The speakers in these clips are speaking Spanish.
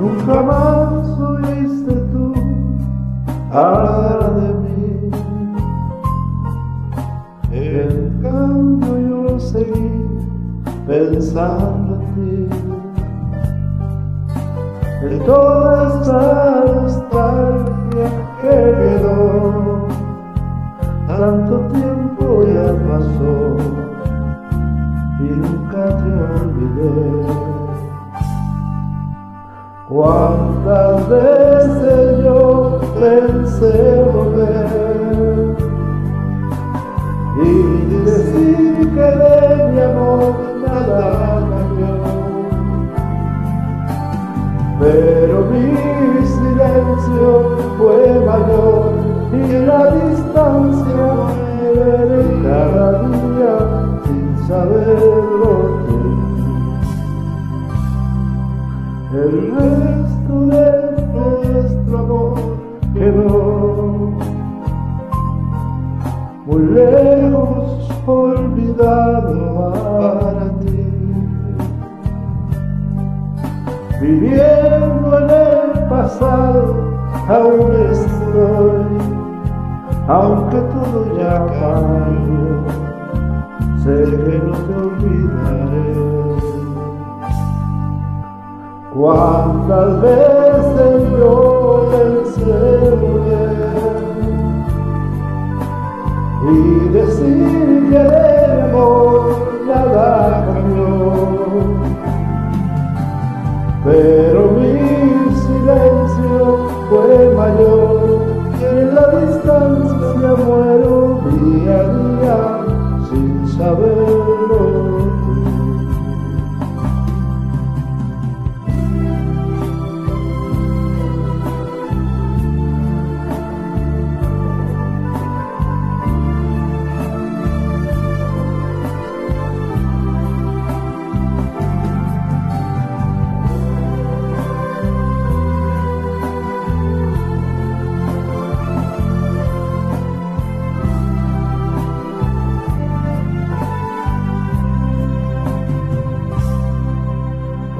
Nunca más oíste tú hablar de mí. En cambio yo seguí pensando en ti. En toda esta nostalgia que quedó, tanto tiempo ya pasó y nunca te olvidé. Cuántas veces yo pensé volver y decir que de mi amor nada cambió, pero mi silencio fue mayor y la distancia me cada el resto de nuestro amor quedó muy lejos, olvidado para ti. Viviendo en el pasado, aún estoy, aunque todo ya cambió, sé que no te olvidaré. Cuántas veces yo pensé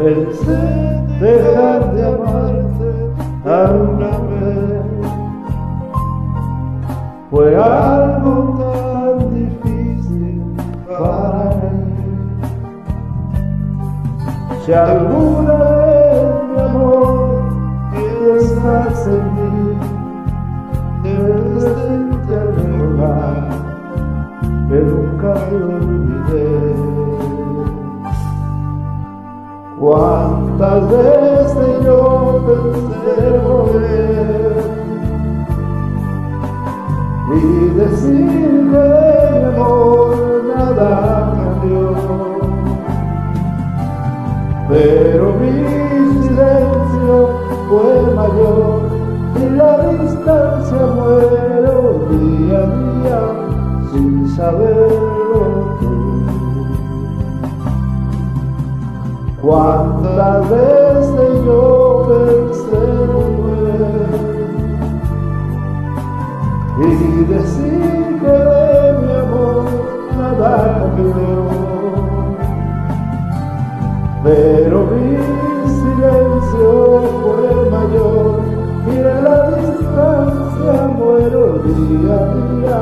Pensé dejar de amarte alguna vez. Fue algo tan difícil para mí. Si alguna vez, mi amor, piensas en mí, Cuántas veces yo pensé volver y decir que de mi amor nada cambió, pero mi silencio fue mayor y la distancia muero día a día sin saberlo Cuántas veces yo pensé volver y decir que de mi amor nada cambió, pero mi silencio fue mayor. Y en la distancia muero día a día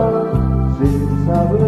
sin saber